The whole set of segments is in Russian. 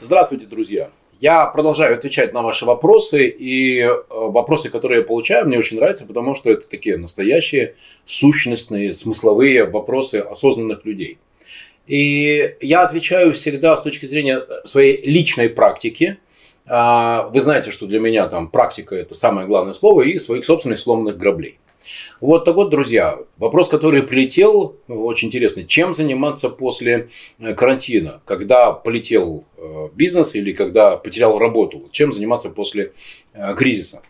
Здравствуйте, друзья! Я продолжаю отвечать на ваши вопросы, и э, вопросы, которые я получаю, мне очень нравятся, потому что это такие настоящие, сущностные, смысловые вопросы осознанных людей. И я отвечаю всегда с точки зрения своей личной практики. А, вы знаете, что для меня там практика – это самое главное слово, и своих собственных сломанных граблей. Вот так вот, друзья, вопрос, который прилетел, очень интересный. Чем заниматься после э, карантина, когда полетел э, бизнес или когда потерял работу? Чем заниматься после э, кризиса?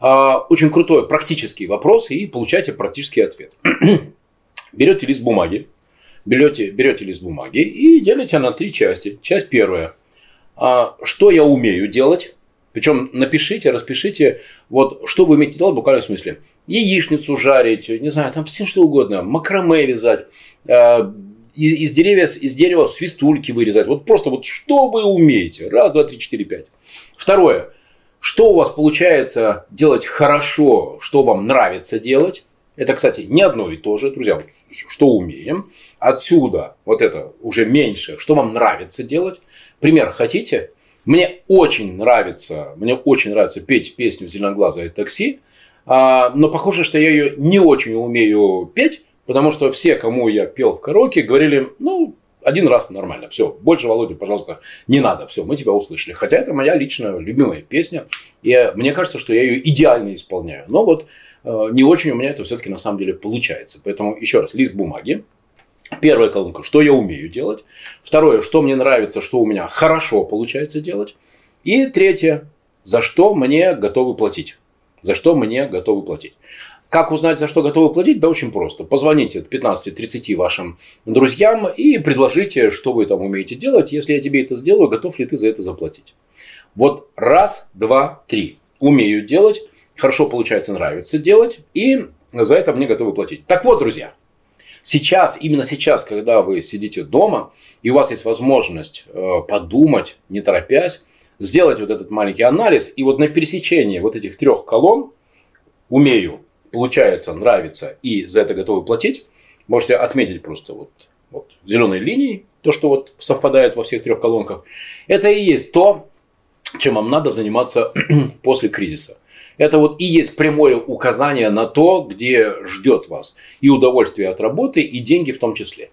А, очень крутой практический вопрос и получаете практический ответ. берете лист бумаги, берете, берете лист бумаги и делите на три части. Часть первая. А, что я умею делать? Причем напишите, распишите, вот что вы умеете делать буквально в смысле яичницу жарить, не знаю, там все что угодно, макраме вязать, э, из, деревья, из дерева свистульки вырезать. Вот просто вот что вы умеете. Раз, два, три, четыре, пять. Второе. Что у вас получается делать хорошо, что вам нравится делать. Это, кстати, не одно и то же, друзья, что умеем. Отсюда вот это уже меньше, что вам нравится делать. Пример хотите? Мне очень нравится, мне очень нравится петь песню «Зеленоглазое такси», но похоже, что я ее не очень умею петь, потому что все, кому я пел в караоке, говорили, ну, один раз нормально, все, больше, Володя, пожалуйста, не надо, все, мы тебя услышали. Хотя это моя личная любимая песня, и мне кажется, что я ее идеально исполняю. Но вот э, не очень у меня это все-таки на самом деле получается. Поэтому еще раз, лист бумаги, Первая колонка, что я умею делать. Второе, что мне нравится, что у меня хорошо получается делать. И третье, за что мне готовы платить за что мне готовы платить. Как узнать, за что готовы платить? Да очень просто. Позвоните 15-30 вашим друзьям и предложите, что вы там умеете делать. Если я тебе это сделаю, готов ли ты за это заплатить? Вот раз, два, три. Умею делать, хорошо получается, нравится делать, и за это мне готовы платить. Так вот, друзья, сейчас, именно сейчас, когда вы сидите дома, и у вас есть возможность э, подумать, не торопясь, сделать вот этот маленький анализ, и вот на пересечении вот этих трех колонн умею, получается, нравится и за это готовы платить, можете отметить просто вот, вот зеленой линией, то, что вот совпадает во всех трех колонках, это и есть то, чем вам надо заниматься после кризиса. Это вот и есть прямое указание на то, где ждет вас и удовольствие от работы, и деньги в том числе.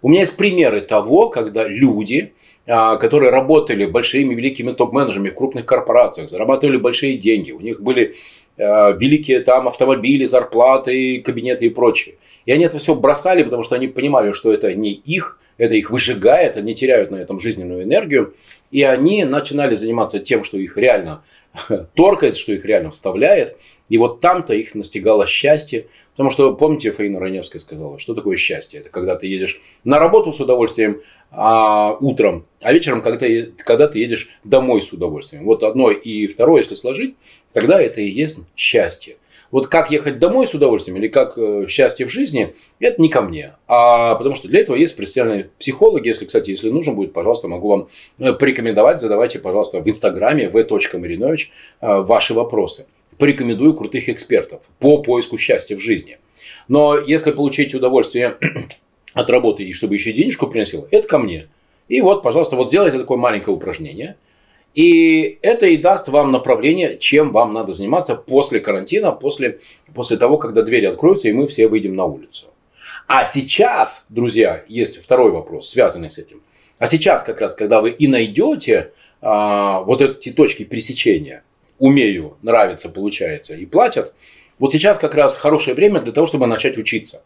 У меня есть примеры того, когда люди, которые работали большими великими топ-менеджерами в крупных корпорациях, зарабатывали большие деньги, у них были а, великие там автомобили, зарплаты, кабинеты и прочее. И они это все бросали, потому что они понимали, что это не их, это их выжигает, они теряют на этом жизненную энергию. И они начинали заниматься тем, что их реально торкает, что их реально вставляет. И вот там-то их настигало счастье. Потому что, помните, Фаина Раневская сказала, что такое счастье? Это когда ты едешь на работу с удовольствием а, утром, а вечером, когда, когда ты едешь домой с удовольствием. Вот одно и второе, если сложить, тогда это и есть счастье. Вот как ехать домой с удовольствием или как э, счастье в жизни, это не ко мне. А потому что для этого есть специальные психологи. Если, кстати, если нужно будет, пожалуйста, могу вам э, порекомендовать. Задавайте, пожалуйста, в инстаграме v.marinovich э, ваши вопросы. Порекомендую крутых экспертов по поиску счастья в жизни. Но если получить удовольствие от работы и чтобы еще денежку приносило, это ко мне. И вот, пожалуйста, вот сделайте такое маленькое упражнение. И это и даст вам направление, чем вам надо заниматься после карантина, после, после того, когда двери откроются, и мы все выйдем на улицу. А сейчас, друзья, есть второй вопрос, связанный с этим. А сейчас, как раз, когда вы и найдете а, вот эти точки пересечения, умею, нравится, получается, и платят, вот сейчас как раз хорошее время для того, чтобы начать учиться.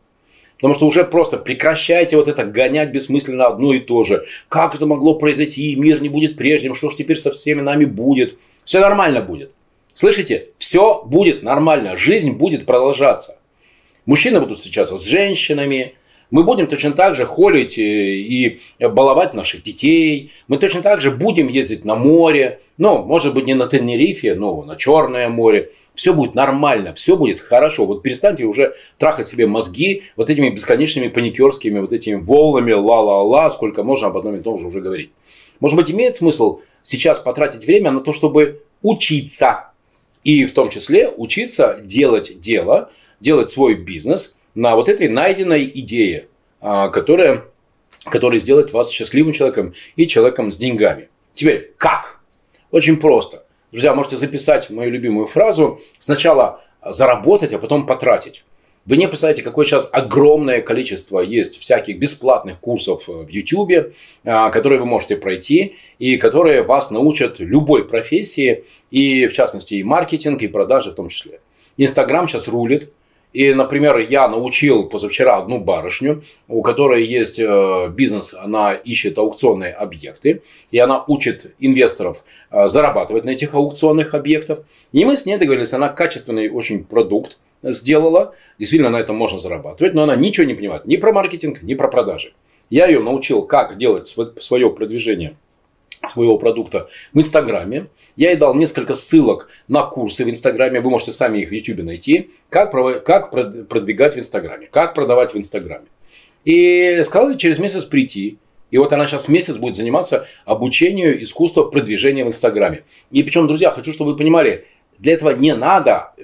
Потому что уже просто прекращайте вот это гонять бессмысленно одно и то же. Как это могло произойти? Мир не будет прежним. Что ж теперь со всеми нами будет? Все нормально будет. Слышите? Все будет нормально. Жизнь будет продолжаться. Мужчины будут встречаться с женщинами. Мы будем точно так же холить и баловать наших детей. Мы точно так же будем ездить на море. Ну, может быть, не на Тенерифе, но на Черное море все будет нормально, все будет хорошо. Вот перестаньте уже трахать себе мозги вот этими бесконечными паникерскими вот этими волнами ла-ла-ла, сколько можно об одном и том же уже говорить. Может быть, имеет смысл сейчас потратить время на то, чтобы учиться. И в том числе учиться делать дело, делать свой бизнес на вот этой найденной идее. которое, которое сделает вас счастливым человеком и человеком с деньгами. Теперь, как? Очень просто. Друзья, можете записать мою любимую фразу. Сначала заработать, а потом потратить. Вы не представляете, какое сейчас огромное количество есть всяких бесплатных курсов в YouTube, а, которые вы можете пройти и которые вас научат любой профессии, и в частности и маркетинг, и продажи в том числе. Инстаграм сейчас рулит. И, например, я научил позавчера одну барышню, у которой есть э, бизнес, она ищет аукционные объекты, и она учит инвесторов э, зарабатывать на этих аукционных объектах. И мы с ней договорились, она качественный очень продукт сделала, действительно на этом можно зарабатывать, но она ничего не понимает ни про маркетинг, ни про продажи. Я ее научил, как делать свое продвижение своего продукта в Инстаграме. Я ей дал несколько ссылок на курсы в Инстаграме. Вы можете сами их в Ютубе найти. Как, как продвигать в Инстаграме. Как продавать в Инстаграме. И сказал ей через месяц прийти. И вот она сейчас месяц будет заниматься обучению искусства продвижения в Инстаграме. И причем, друзья, хочу, чтобы вы понимали, для этого не надо э,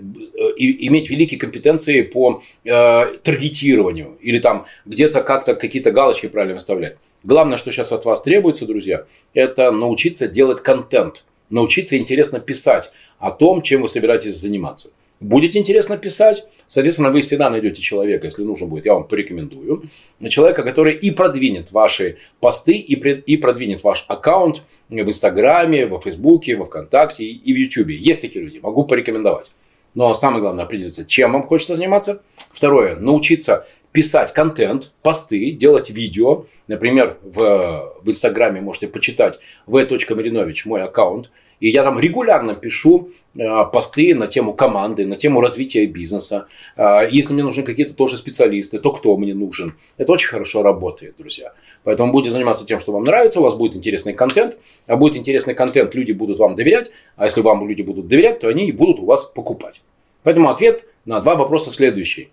иметь великие компетенции по э, таргетированию или там где-то как-то какие-то галочки правильно выставлять. Главное, что сейчас от вас требуется, друзья, это научиться делать контент, научиться интересно писать о том, чем вы собираетесь заниматься. Будете интересно писать, соответственно, вы всегда найдете человека, если нужно будет, я вам порекомендую. Человека, который и продвинет ваши посты, и, и продвинет ваш аккаунт в Инстаграме, во Фейсбуке, во Вконтакте и в Ютубе. Есть такие люди, могу порекомендовать. Но самое главное определиться, чем вам хочется заниматься. Второе, научиться писать контент, посты, делать видео. Например, в, в Инстаграме можете почитать v.marinovich, мой аккаунт. И я там регулярно пишу э, посты на тему команды, на тему развития бизнеса. Э, если мне нужны какие-то тоже специалисты, то кто мне нужен? Это очень хорошо работает, друзья. Поэтому будете заниматься тем, что вам нравится, у вас будет интересный контент. А будет интересный контент, люди будут вам доверять. А если вам люди будут доверять, то они и будут у вас покупать. Поэтому ответ на два вопроса следующий.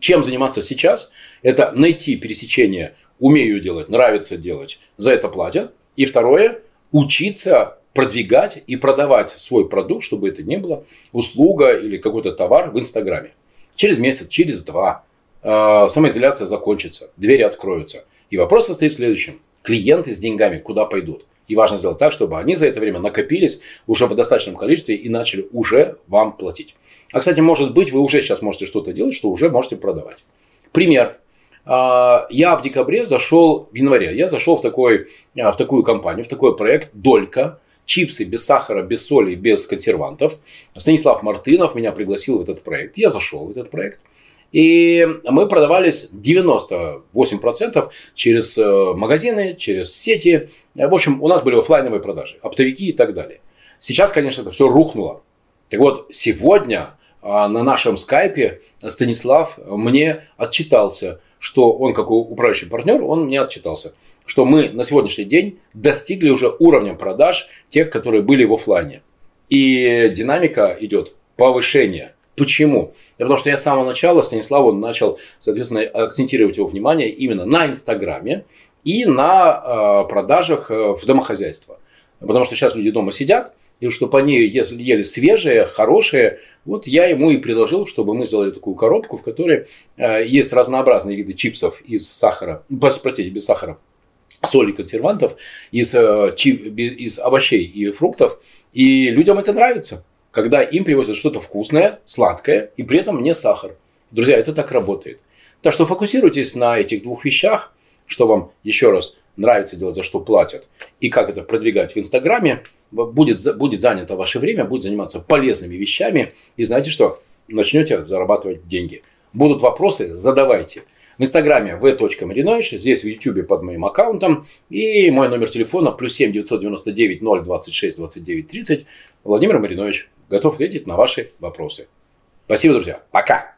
Чем заниматься сейчас? Это найти пересечение, умею делать, нравится делать, за это платят. И второе, учиться продвигать и продавать свой продукт, чтобы это не было услуга или какой-то товар в Инстаграме. Через месяц, через два э, самоизоляция закончится, двери откроются. И вопрос состоит в следующем. Клиенты с деньгами куда пойдут? И важно сделать так, чтобы они за это время накопились уже в достаточном количестве и начали уже вам платить. А, кстати, может быть, вы уже сейчас можете что-то делать, что уже можете продавать. Пример. А, я в декабре зашел, в январе, я зашел в, такой, а, в такую компанию, в такой проект «Долька», чипсы без сахара, без соли, без консервантов. Станислав Мартынов меня пригласил в этот проект. Я зашел в этот проект. И мы продавались 98% через э, магазины, через сети. В общем, у нас были офлайновые продажи, оптовики и так далее. Сейчас, конечно, это все рухнуло. Так вот, сегодня а, на нашем скайпе Станислав мне отчитался, что он как управляющий партнер, он мне отчитался, что мы на сегодняшний день достигли уже уровня продаж тех, которые были в офлайне. И динамика идет повышение. Почему? Потому что я с самого начала Станиславу начал, соответственно, акцентировать его внимание именно на Инстаграме и на э, продажах э, в домохозяйство. Потому что сейчас люди дома сидят, и чтобы они ели свежие, хорошие, вот я ему и предложил, чтобы мы сделали такую коробку, в которой э, есть разнообразные виды чипсов из сахара, простите, без сахара, соли консервантов, из, э, из овощей и фруктов. И людям это нравится, когда им привозят что-то вкусное, сладкое, и при этом не сахар. Друзья, это так работает. Так что фокусируйтесь на этих двух вещах, что вам еще раз нравится делать, за что платят, и как это продвигать в Инстаграме – будет, будет занято ваше время, будет заниматься полезными вещами, и знаете что? Начнете зарабатывать деньги. Будут вопросы, задавайте. В инстаграме v.marinovich, здесь в ютубе под моим аккаунтом. И мой номер телефона плюс 7 999 026 29 30. Владимир Маринович готов ответить на ваши вопросы. Спасибо, друзья. Пока.